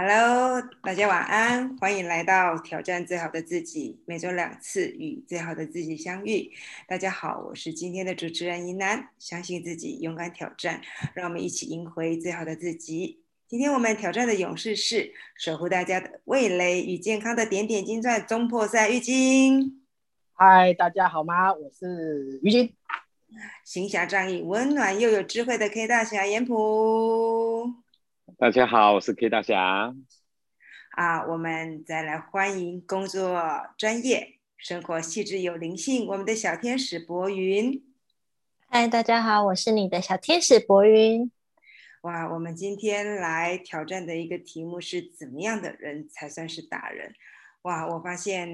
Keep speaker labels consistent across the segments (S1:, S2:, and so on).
S1: Hello，大家晚安，欢迎来到挑战最好的自己，每周两次与最好的自己相遇。大家好，我是今天的主持人怡南，相信自己，勇敢挑战，让我们一起赢回最好的自己。今天我们挑战的勇士是守护大家的味蕾与健康的点点金钻中破赛玉晶。
S2: 嗨，大家好吗？我是玉晶。
S1: 行侠仗义、温暖又有智慧的 K 大侠严普。
S3: 大家好，我是 K 大侠。
S1: 啊，我们再来欢迎工作专业、生活细致有灵性，我们的小天使博云。
S4: 嗨，大家好，我是你的小天使博云。
S1: 哇，我们今天来挑战的一个题目是：怎么样的人才算是达人？哇，我发现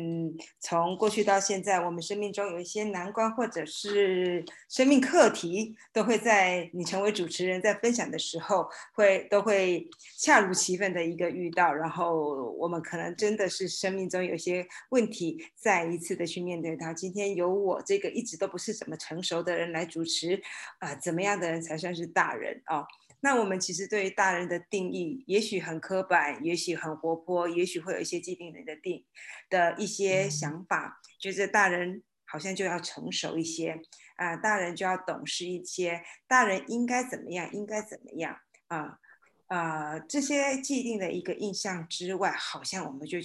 S1: 从过去到现在，我们生命中有一些难关或者是生命课题，都会在你成为主持人在分享的时候，会都会恰如其分的一个遇到。然后我们可能真的是生命中有些问题，再一次的去面对它。今天由我这个一直都不是怎么成熟的人来主持，啊，怎么样的人才算是大人啊？那我们其实对于大人的定义，也许很刻板，也许很活泼，也许会有一些既定人的定的一些想法，觉得大人好像就要成熟一些啊，大人就要懂事一些，大人应该怎么样，应该怎么样啊啊，这些既定的一个印象之外，好像我们就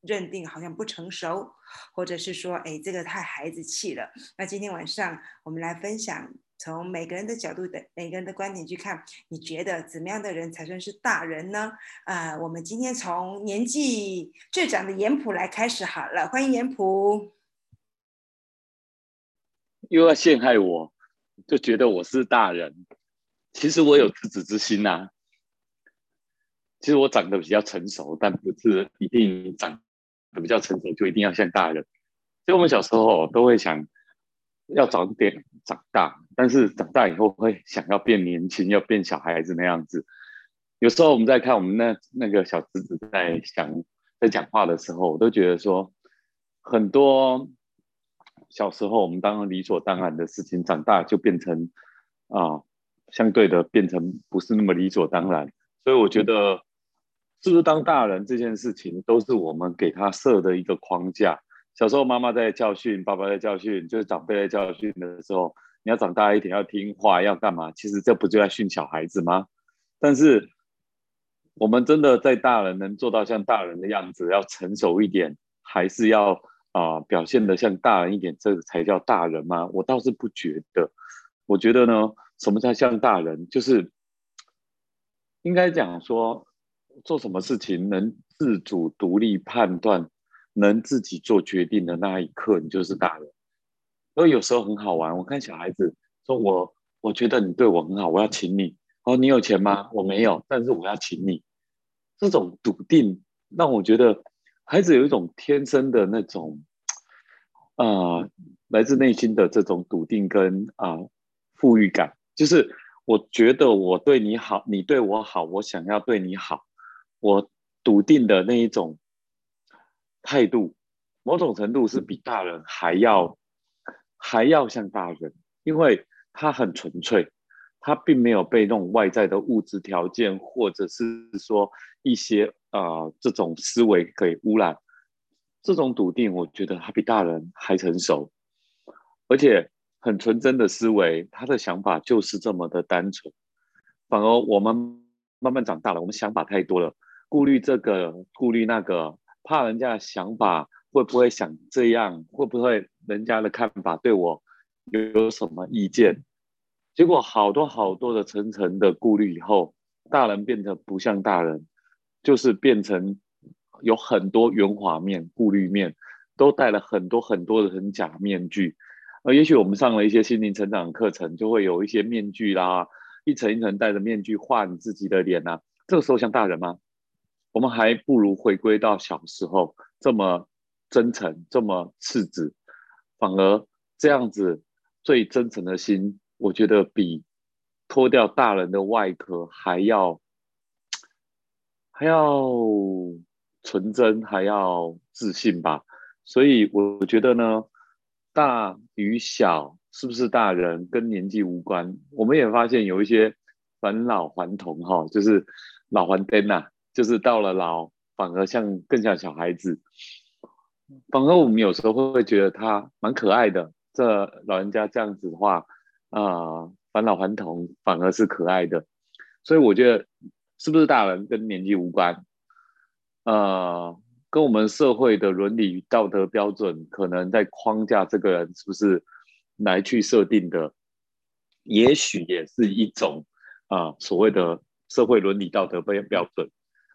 S1: 认定好像不成熟，或者是说，哎，这个太孩子气了。那今天晚上我们来分享。从每个人的角度的每个人的观点去看，你觉得怎么样的人才算是大人呢？啊，我们今天从年纪最长的严普来开始好了，欢迎严普。
S3: 又要陷害我，就觉得我是大人。其实我有自子之心呐。其实我长得比较成熟，但不是一定长得比较成熟就一定要像大人。所以我们小时候都会想。要早点长大，但是长大以后会想要变年轻，要变小孩子那样子。有时候我们在看我们那那个小侄子在想在讲话的时候，我都觉得说，很多小时候我们当理所当然的事情，长大就变成啊，相对的变成不是那么理所当然。所以我觉得，是不是当大人这件事情，都是我们给他设的一个框架。小时候妈妈在教训，爸爸在教训，就是长辈在教训的时候，你要长大一点，要听话，要干嘛？其实这不就在训小孩子吗？但是我们真的在大人能做到像大人的样子，要成熟一点，还是要啊表现的像大人一点，这个才叫大人吗？我倒是不觉得。我觉得呢，什么叫像大人？就是应该讲说，做什么事情能自主独立判断。能自己做决定的那一刻，你就是大人。所以有时候很好玩，我看小孩子说：“我我觉得你对我很好，我要请你。”哦，你有钱吗？我没有，但是我要请你。这种笃定让我觉得孩子有一种天生的那种啊，来自内心的这种笃定跟啊富裕感。就是我觉得我对你好，你对我好，我想要对你好，我笃定的那一种。态度，某种程度是比大人还要还要像大人，因为他很纯粹，他并没有被那种外在的物质条件或者是说一些啊这种思维给污染。这种笃定，我觉得他比大人还成熟，而且很纯真的思维，他的想法就是这么的单纯。反而我们慢慢长大了，我们想法太多了，顾虑这个，顾虑那个。怕人家的想法会不会想这样？会不会人家的看法对我有有什么意见？结果好多好多的层层的顾虑以后，大人变得不像大人，就是变成有很多圆滑面、顾虑面，都戴了很多很多的很假面具。呃，也许我们上了一些心灵成长课程，就会有一些面具啦，一层一层戴着面具画你自己的脸呐。这个时候像大人吗？我们还不如回归到小时候这么真诚，这么赤子，反而这样子最真诚的心，我觉得比脱掉大人的外壳还要还要纯真，还要自信吧。所以我觉得呢，大与小是不是大人跟年纪无关。我们也发现有一些返老还童哈，就是老还灯呐。就是到了老，反而像更像小孩子。反而我们有时候会觉得他蛮可爱的，这老人家这样子的话，啊，返老还童反而是可爱的。所以我觉得是不是大人跟年纪无关，呃，跟我们社会的伦理与道德标准可能在框架这个人是不是来去设定的，也许也是一种啊所谓的社会伦理道德标标准。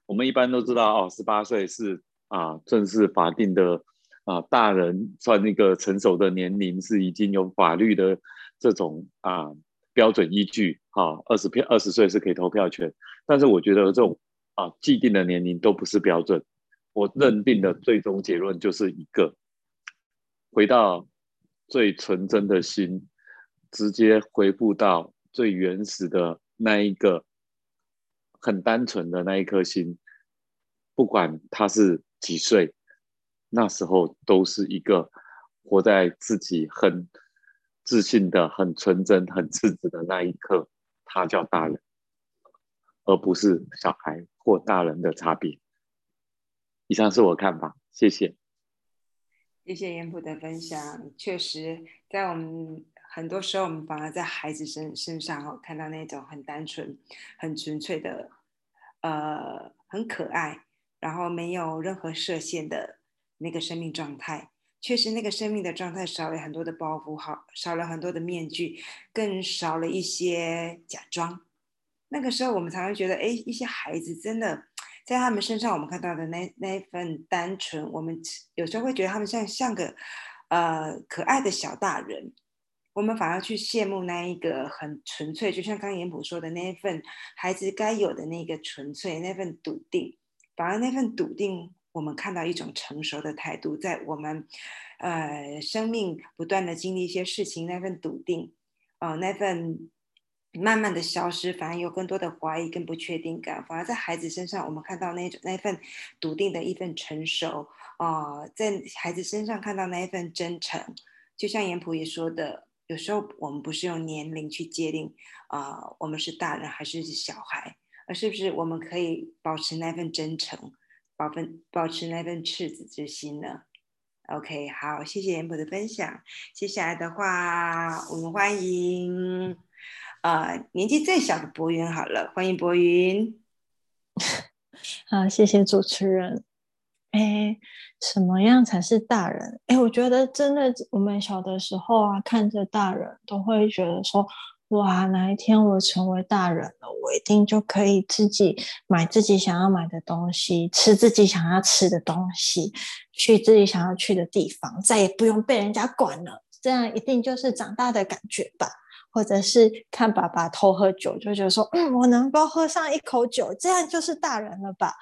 S3: 我们一般都知道哦，十八岁是。啊，正式法定的啊，大人算那个成熟的年龄是已经有法律的这种啊标准依据。哈，二十票二十岁是可以投票权，但是我觉得这种啊既定的年龄都不是标准。我认定的最终结论就是一个，回到最纯真的心，直接回复到最原始的那一个很单纯的那一颗心，不管他是。几岁，那时候都是一个活在自己很自信的、很纯真、很赤子的那一刻，他叫大人，而不是小孩或大人的差别。以上是我看法，谢谢。
S1: 谢谢严普的分享。确实，在我们很多时候，我们反而在孩子身身上哦，看到那种很单纯、很纯粹的，呃，很可爱。然后没有任何设限的那个生命状态，确实那个生命的状态少了很多的包袱，好少了很多的面具，更少了一些假装。那个时候我们才会觉得，哎，一些孩子真的在他们身上，我们看到的那那一份单纯，我们有时候会觉得他们像像个呃可爱的小大人，我们反而去羡慕那一个很纯粹，就像刚严普说的那一份孩子该有的那个纯粹，那份笃定。反而那份笃定，我们看到一种成熟的态度，在我们，呃，生命不断的经历一些事情，那份笃定，呃，那份慢慢的消失，反而有更多的怀疑跟不确定感。反而在孩子身上，我们看到那种那份笃定的一份成熟，啊，在孩子身上看到那一份真诚。就像严普也说的，有时候我们不是用年龄去界定，啊，我们是大人还是小孩。而是不是我们可以保持那份真诚，保分保持那份赤子之心呢？OK，好，谢谢严博的分享。接下来的话，我们欢迎呃年纪最小的博云。好了，欢迎博云。
S4: 好，谢谢主持人。哎，什么样才是大人？哎，我觉得真的，我们小的时候啊，看着大人都会觉得说。哇，哪一天我成为大人了，我一定就可以自己买自己想要买的东西，吃自己想要吃的东西，去自己想要去的地方，再也不用被人家管了。这样一定就是长大的感觉吧？或者是看爸爸偷喝酒，就觉得说，嗯，我能够喝上一口酒，这样就是大人了吧？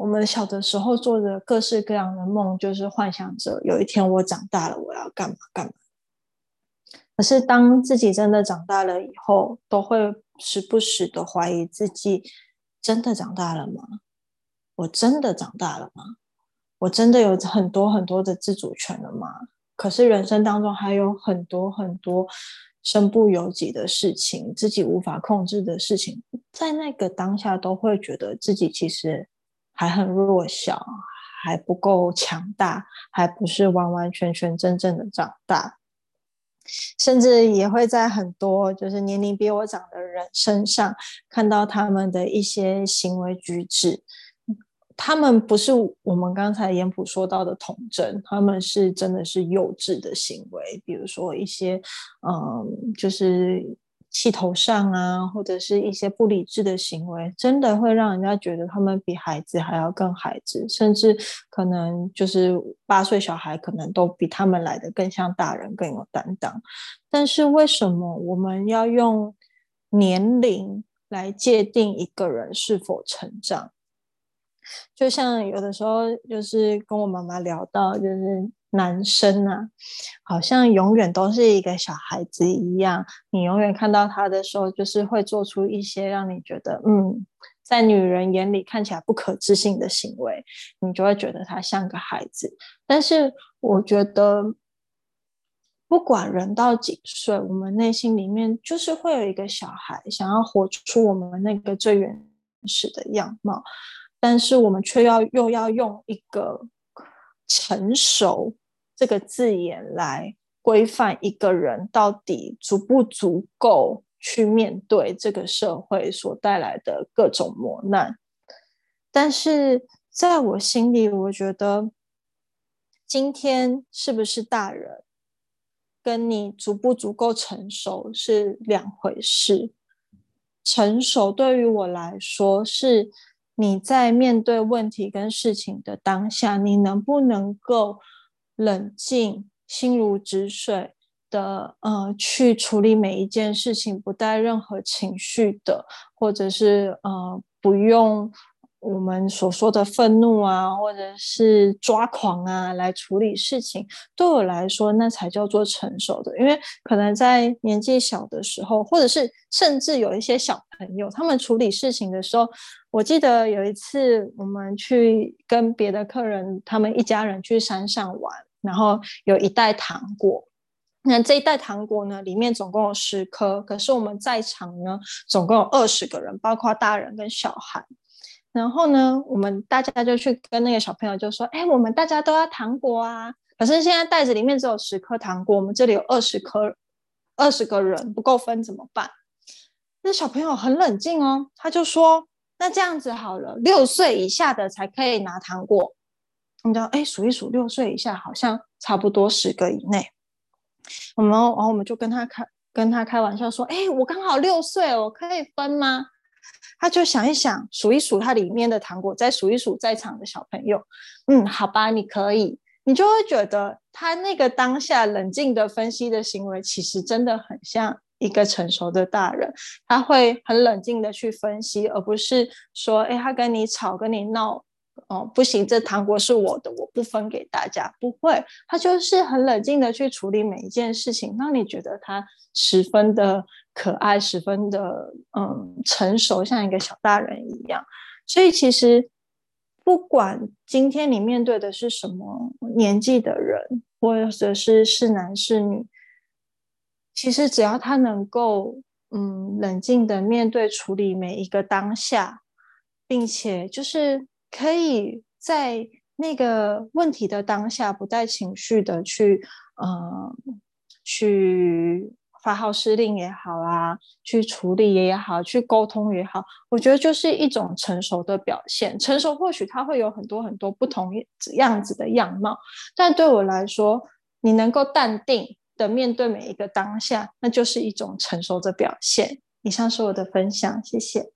S4: 我们小的时候做的各式各样的梦，就是幻想着有一天我长大了，我要干嘛干嘛。可是，当自己真的长大了以后，都会时不时的怀疑自己：真的长大了吗？我真的长大了吗？我真的有很多很多的自主权了吗？可是，人生当中还有很多很多身不由己的事情，自己无法控制的事情，在那个当下，都会觉得自己其实还很弱小，还不够强大，还不是完完全全真正的长大。甚至也会在很多就是年龄比我长的人身上看到他们的一些行为举止，他们不是我们刚才严普说到的童真，他们是真的是幼稚的行为，比如说一些嗯，就是。气头上啊，或者是一些不理智的行为，真的会让人家觉得他们比孩子还要更孩子，甚至可能就是八岁小孩，可能都比他们来的更像大人，更有担当。但是为什么我们要用年龄来界定一个人是否成长？就像有的时候，就是跟我妈妈聊到，就是。男生啊，好像永远都是一个小孩子一样。你永远看到他的时候，就是会做出一些让你觉得，嗯，在女人眼里看起来不可置信的行为，你就会觉得他像个孩子。但是，我觉得，不管人到几岁，我们内心里面就是会有一个小孩，想要活出我们那个最原始的样貌。但是我们却要又要用一个成熟这个字眼来规范一个人到底足不足够去面对这个社会所带来的各种磨难。但是在我心里，我觉得今天是不是大人，跟你足不足够成熟是两回事。成熟对于我来说，是你在面对问题跟事情的当下，你能不能够冷静、心如止水的呃去处理每一件事情，不带任何情绪的，或者是呃不用。我们所说的愤怒啊，或者是抓狂啊，来处理事情，对我来说，那才叫做成熟的。因为可能在年纪小的时候，或者是甚至有一些小朋友，他们处理事情的时候，我记得有一次我们去跟别的客人，他们一家人去山上玩，然后有一袋糖果。那这一袋糖果呢，里面总共有十颗，可是我们在场呢，总共有二十个人，包括大人跟小孩。然后呢，我们大家就去跟那个小朋友就说：“哎，我们大家都要糖果啊！可是现在袋子里面只有十颗糖果，我们这里有二十颗，二十个人不够分怎么办？”那小朋友很冷静哦，他就说：“那这样子好了，六岁以下的才可以拿糖果。”你知道，哎，数一数，六岁以下好像差不多十个以内。我们，然后我们就跟他开跟他开玩笑说：“哎，我刚好六岁，我可以分吗？”他就想一想，数一数它里面的糖果，再数一数在场的小朋友。嗯，好吧，你可以，你就会觉得他那个当下冷静的分析的行为，其实真的很像一个成熟的大人。他会很冷静的去分析，而不是说，哎，他跟你吵，跟你闹。哦，不行，这糖果是我的，我不分给大家。不会，他就是很冷静的去处理每一件事情，让你觉得他十分的可爱，十分的嗯成熟，像一个小大人一样。所以其实不管今天你面对的是什么年纪的人，或者是是男是女，其实只要他能够嗯冷静的面对处理每一个当下，并且就是。可以在那个问题的当下，不带情绪的去，呃，去发号施令也好啊，去处理也好，去沟通也好，我觉得就是一种成熟的表现。成熟或许它会有很多很多不同样子的样貌，但对我来说，你能够淡定的面对每一个当下，那就是一种成熟的表现。以上是我的分享，谢谢。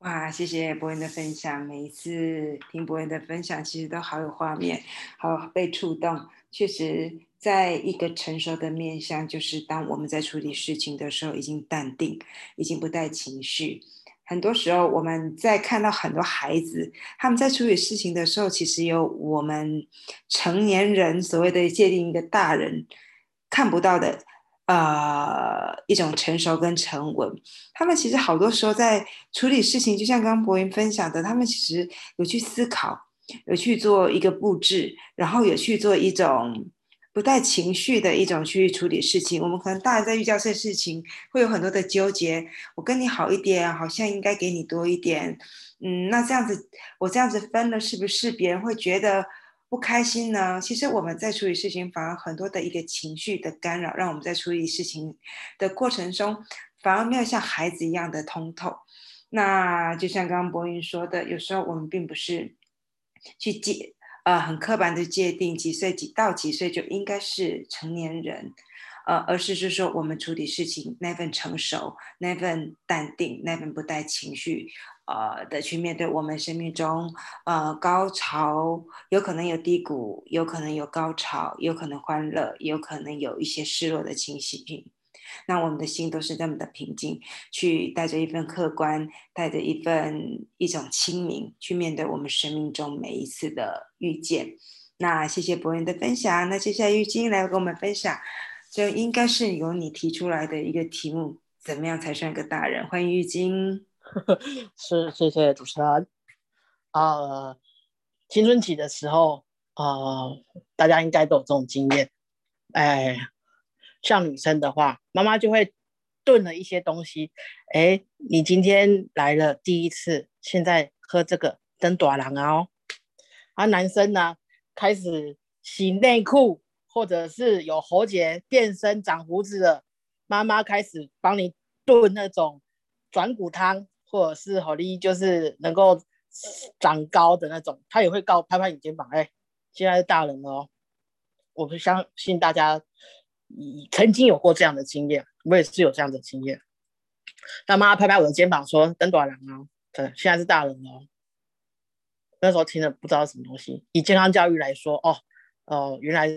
S1: 哇，谢谢博恩的分享。每一次听博恩的分享，其实都好有画面，好被触动。确实，在一个成熟的面向，就是当我们在处理事情的时候，已经淡定，已经不带情绪。很多时候，我们在看到很多孩子他们在处理事情的时候，其实有我们成年人所谓的界定一个大人看不到的。呃，一种成熟跟沉稳，他们其实好多时候在处理事情，就像刚刚博云分享的，他们其实有去思考，有去做一个布置，然后有去做一种不带情绪的一种去处理事情。我们可能大人在遇到这些事情，会有很多的纠结。我跟你好一点，好像应该给你多一点，嗯，那这样子我这样子分了，是不是别人会觉得？不开心呢？其实我们在处理事情，反而很多的一个情绪的干扰，让我们在处理事情的过程中，反而没有像孩子一样的通透。那就像刚刚博云说的，有时候我们并不是去界呃很刻板的界定几岁几到几岁就应该是成年人，呃，而是是说我们处理事情那份成熟、那份淡定、那份不带情绪。呃的去面对我们生命中，呃高潮有可能有低谷，有可能有高潮，有可能欢乐，有可能有一些失落的情绪。那我们的心都是那么的平静，去带着一份客观，带着一份一种清明，去面对我们生命中每一次的遇见。那谢谢博人的分享。那接下来玉晶来跟我们分享，就应该是由你提出来的一个题目：怎么样才算个大人？欢迎玉晶。
S2: 是，谢谢主持人。呃，青春期的时候，呃，大家应该都有这种经验。哎，像女生的话，妈妈就会炖了一些东西。哎，你今天来了第一次，现在喝这个登短郎哦。啊，男生呢开始洗内裤，或者是有喉结、变身、长胡子的妈妈开始帮你炖那种转骨汤，或者是好利就是能够长高的那种，他也会告拍拍你肩膀，哎，现在是大人了哦。我不相信大家。曾经有过这样的经验，我也是有这样的经验。他妈拍拍我的肩膀说：“登短郎啊，对，现在是大人了。”那时候听了不知道什么东西。以健康教育来说，哦，哦，原来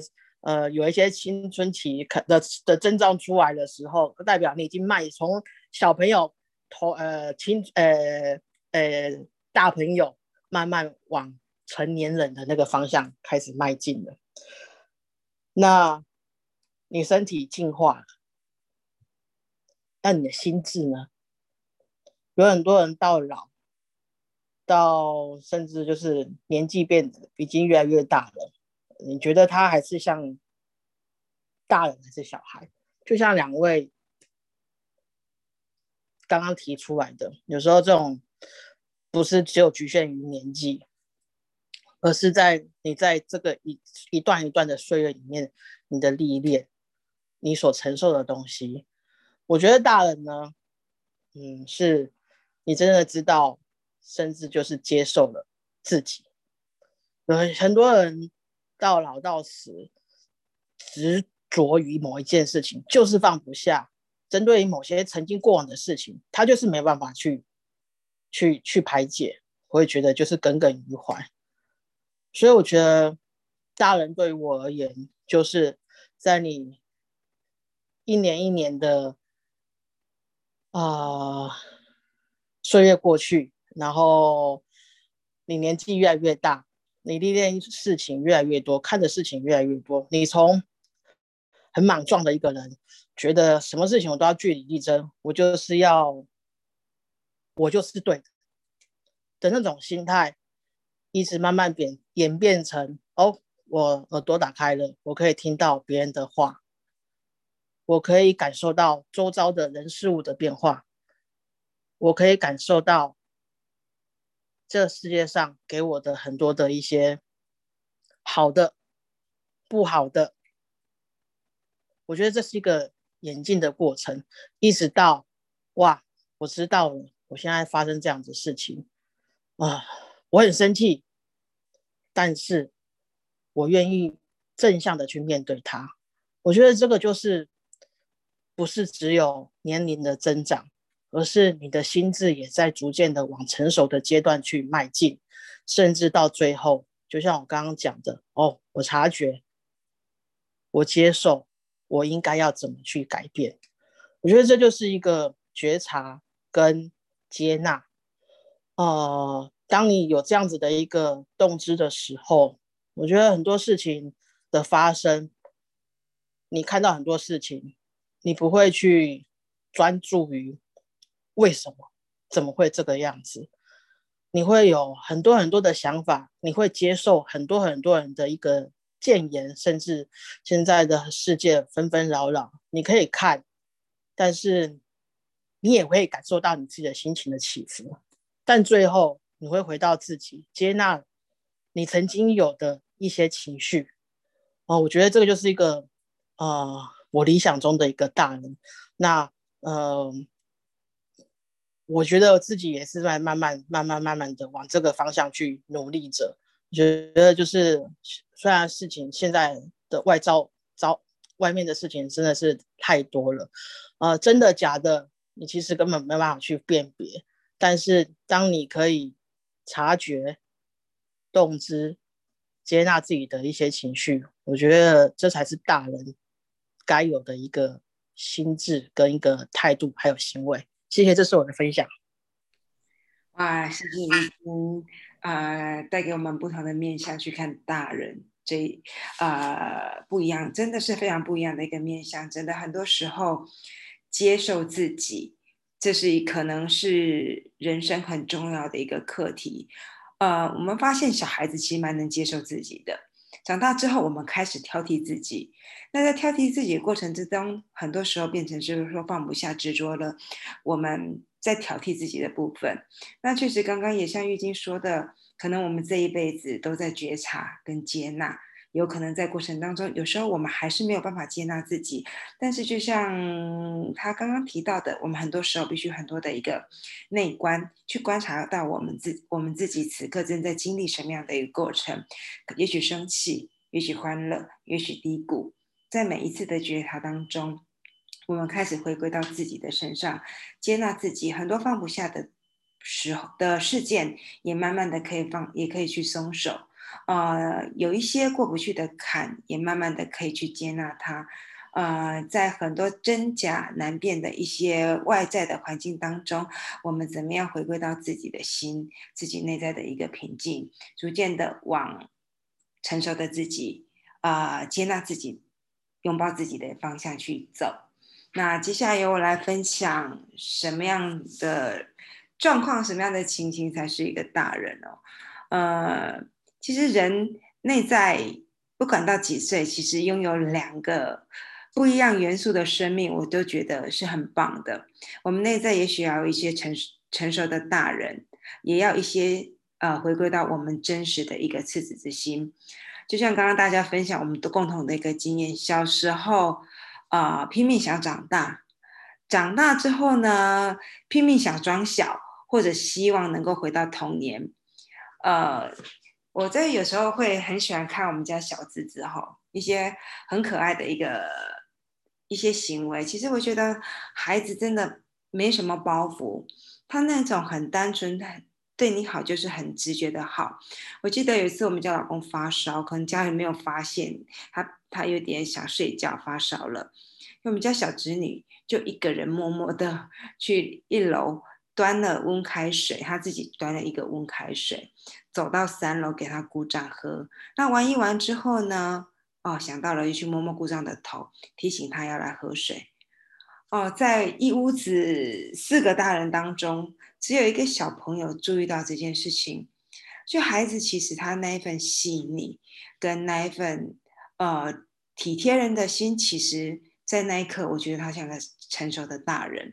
S2: 呃有一些青春期可的的征兆出来的时候，代表你已经迈从小朋友头呃青呃呃大朋友慢慢往成年人的那个方向开始迈进了。那。你身体进化了，那你的心智呢？有很多人到老，到甚至就是年纪变得已经越来越大了，你觉得他还是像大人还是小孩？就像两位刚刚提出来的，有时候这种不是只有局限于年纪，而是在你在这个一一段一段的岁月里面，你的历练。你所承受的东西，我觉得大人呢，嗯，是你真的知道，甚至就是接受了自己。有很多人到老到死，执着于某一件事情，就是放不下。针对于某些曾经过往的事情，他就是没办法去去去排解，我会觉得就是耿耿于怀。所以我觉得大人对于我而言，就是在你。一年一年的啊，岁月过去，然后你年纪越来越大，你历练事情越来越多，看的事情越来越多。你从很莽撞的一个人，觉得什么事情我都要据理力争，我就是要，我就是对的的那种心态，一直慢慢变演变成哦，我耳朵打开了，我可以听到别人的话。我可以感受到周遭的人事物的变化，我可以感受到这世界上给我的很多的一些好的、不好的。我觉得这是一个演进的过程，一直到哇，我知道了，我现在发生这样子事情啊，我很生气，但是我愿意正向的去面对它。我觉得这个就是。不是只有年龄的增长，而是你的心智也在逐渐的往成熟的阶段去迈进，甚至到最后，就像我刚刚讲的，哦，我察觉，我接受，我应该要怎么去改变？我觉得这就是一个觉察跟接纳。呃，当你有这样子的一个动知的时候，我觉得很多事情的发生，你看到很多事情。你不会去专注于为什么怎么会这个样子，你会有很多很多的想法，你会接受很多很多人的一个谏言，甚至现在的世界纷纷扰扰，你可以看，但是你也会感受到你自己的心情的起伏，但最后你会回到自己，接纳你曾经有的一些情绪。哦，我觉得这个就是一个啊。我理想中的一个大人，那呃，我觉得自己也是在慢慢、慢慢、慢慢的往这个方向去努力着。觉得就是，虽然事情现在的外招招外面的事情真的是太多了，呃，真的假的，你其实根本没办法去辨别。但是当你可以察觉、动之、接纳自己的一些情绪，我觉得这才是大人。该有的一个心智跟一个态度，还有行为。谢谢，这是我的分享。
S1: 哇，谢谢已啊，带给我们不同的面向去看大人这啊不一样，真的是非常不一样的一个面向。真的很多时候接受自己，这是可能是人生很重要的一个课题。呃，我们发现小孩子其实蛮能接受自己的。长大之后，我们开始挑剔自己。那在挑剔自己的过程之中，很多时候变成就是说放不下、执着了。我们在挑剔自己的部分。那确实，刚刚也像玉晶说的，可能我们这一辈子都在觉察跟接纳。有可能在过程当中，有时候我们还是没有办法接纳自己。但是，就像他刚刚提到的，我们很多时候必须很多的一个内观，去观察到我们自我们自己此刻正在经历什么样的一个过程。也许生气，也许欢乐，也许低谷。在每一次的觉察当中，我们开始回归到自己的身上，接纳自己。很多放不下的时候的事件，也慢慢的可以放，也可以去松手。呃，有一些过不去的坎，也慢慢的可以去接纳它。呃，在很多真假难辨的一些外在的环境当中，我们怎么样回归到自己的心，自己内在的一个平静，逐渐的往成熟的自己，啊，接纳自己，拥抱自己的方向去走。那接下来由我来分享什么样的状况，什么样的情形才是一个大人哦？呃。其实人内在不管到几岁，其实拥有两个不一样元素的生命，我都觉得是很棒的。我们内在也许要一些成成熟的大人，也要一些呃回归到我们真实的一个赤子之心。就像刚刚大家分享我们的共同的一个经验，小时候啊拼命想长大，长大之后呢拼命想装小，或者希望能够回到童年，呃。我在有时候会很喜欢看我们家小侄子哈，一些很可爱的一个一些行为。其实我觉得孩子真的没什么包袱，他那种很单纯，很对你好就是很直觉的好。我记得有一次我们家老公发烧，可能家里没有发现他，他有点想睡觉发烧了，我们家小侄女就一个人默默的 去一楼。端了温开水，他自己端了一个温开水，走到三楼给他鼓掌喝。那玩一玩之后呢？哦，想到了，又去摸摸鼓掌的头，提醒他要来喝水。哦，在一屋子四个大人当中，只有一个小朋友注意到这件事情。就孩子其实他那一份细腻，跟那一份呃体贴人的心，其实在那一刻，我觉得他像个成熟的大人。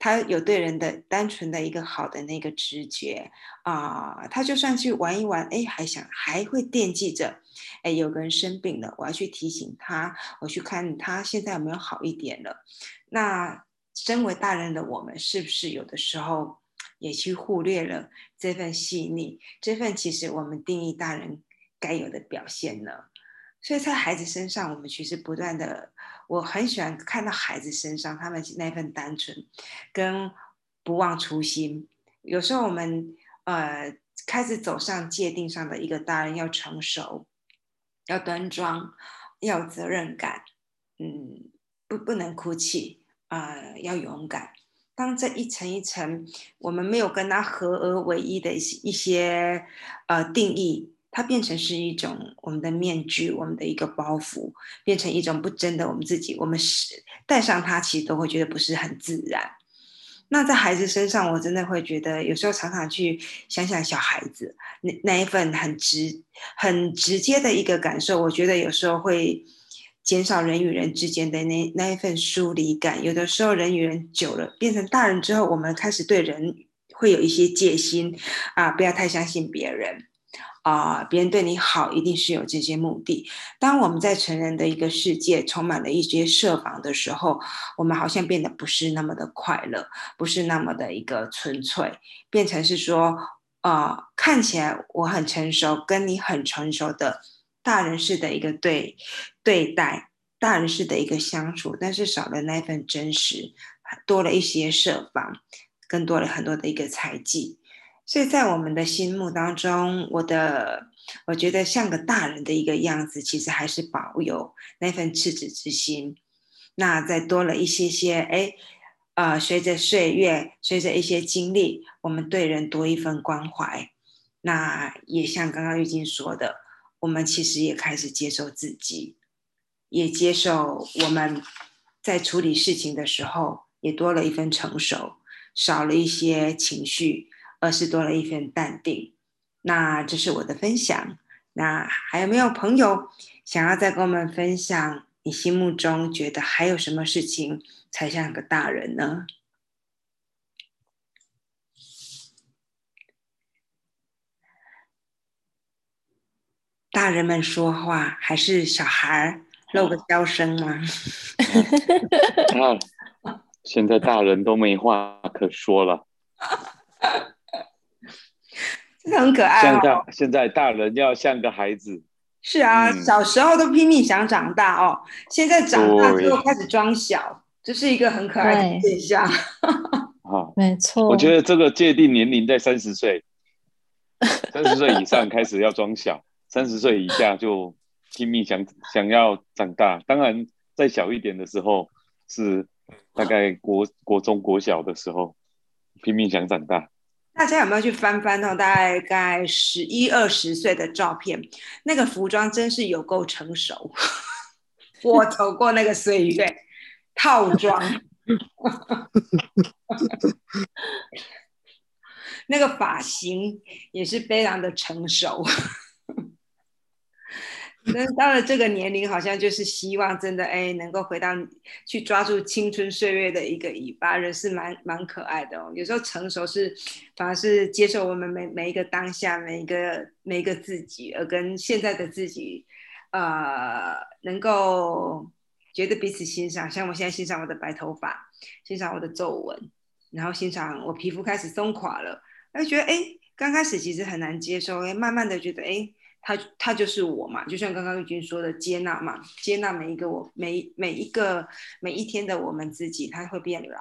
S1: 他有对人的单纯的一个好的那个直觉啊，他就算去玩一玩，哎，还想还会惦记着，哎，有个人生病了，我要去提醒他，我去看他现在有没有好一点了。那身为大人的我们，是不是有的时候也去忽略了这份细腻，这份其实我们定义大人该有的表现呢？所以在孩子身上，我们其实不断的，我很喜欢看到孩子身上他们那份单纯，跟不忘初心。有时候我们呃开始走上界定上的一个大人，要成熟，要端庄，要有责任感，嗯，不不能哭泣啊，要勇敢。当这一层一层，我们没有跟它合而为一的一些一些呃定义。它变成是一种我们的面具，我们的一个包袱，变成一种不真的我们自己。我们是戴上它，其实都会觉得不是很自然。那在孩子身上，我真的会觉得，有时候常常去想想小孩子那那一份很直、很直接的一个感受，我觉得有时候会减少人与人之间的那那一份疏离感。有的时候，人与人久了，变成大人之后，我们开始对人会有一些戒心啊，不要太相信别人。啊，别人对你好，一定是有这些目的。当我们在成人的一个世界充满了一些设防的时候，我们好像变得不是那么的快乐，不是那么的一个纯粹，变成是说，啊，看起来我很成熟，跟你很成熟的大人式的一个对对待，大人式的一个相处，但是少了那份真实，多了一些设防，更多了很多的一个猜忌。所以在我们的心目当中，我的我觉得像个大人的一个样子，其实还是保有那份赤子之心。那再多了一些些，哎，呃，随着岁月，随着一些经历，我们对人多一份关怀。那也像刚刚玉晶说的，我们其实也开始接受自己，也接受我们在处理事情的时候，也多了一份成熟，少了一些情绪。而是多了一份淡定，那这是我的分享。那还有没有朋友想要再跟我们分享？你心目中觉得还有什么事情才像个大人呢？大人们说话还是小孩儿露个娇声吗？
S3: 啊，现在大人都没话可说了。
S1: 真的很可爱。
S3: 现在现在大人要像个孩子。
S1: 是啊，小时候都拼命想长大哦，现在长大之后开始装小，这是一个很可爱的现象。
S3: 啊，
S4: 没错。
S3: 我觉得这个界定年龄在三十岁，三十岁以上开始要装小，三十岁以下就拼命想想要长大。当然，再小一点的时候是大概国国中国小的时候，拼命想长大。
S1: 大家有没有去翻翻哦？大概十一二十岁的照片，那个服装真是有够成熟。我走过那个岁月，套装 那个发型也是非常的成熟。那到了这个年龄，好像就是希望真的哎，能够回到去抓住青春岁月的一个尾巴，人是蛮蛮可爱的哦。有时候成熟是反而是接受我们每每一个当下，每一个每一个自己，而跟现在的自己，呃，能够觉得彼此欣赏。像我现在欣赏我的白头发，欣赏我的皱纹，然后欣赏我皮肤开始松垮了，哎，觉得哎，刚开始其实很难接受，哎，慢慢的觉得哎。他他就是我嘛，就像刚刚玉君说的，接纳嘛，接纳每一个我，每每一个每一天的我们自己，他会变老，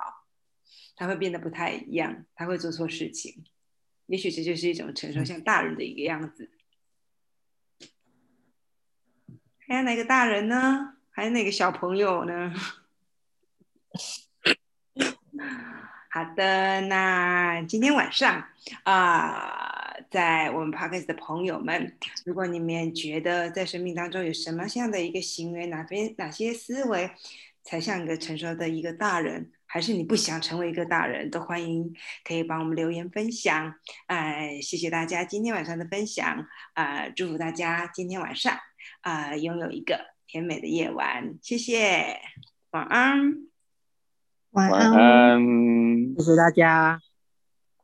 S1: 他会变得不太一样，他会做错事情，也许这就是一种成熟，像大人的一个样子。还有哪个大人呢？还有哪个小朋友呢？好的，那今天晚上啊。在我们 podcast 的朋友们，如果你们觉得在生命当中有什么样的一个行为，哪边哪些思维才像一个成熟的一个大人，还是你不想成为一个大人，都欢迎可以帮我们留言分享。哎，谢谢大家今天晚上的分享，啊，祝福大家今天晚上啊拥有一个甜美的夜晚。谢谢，晚安，
S4: 晚
S3: 安，
S2: 谢谢大家。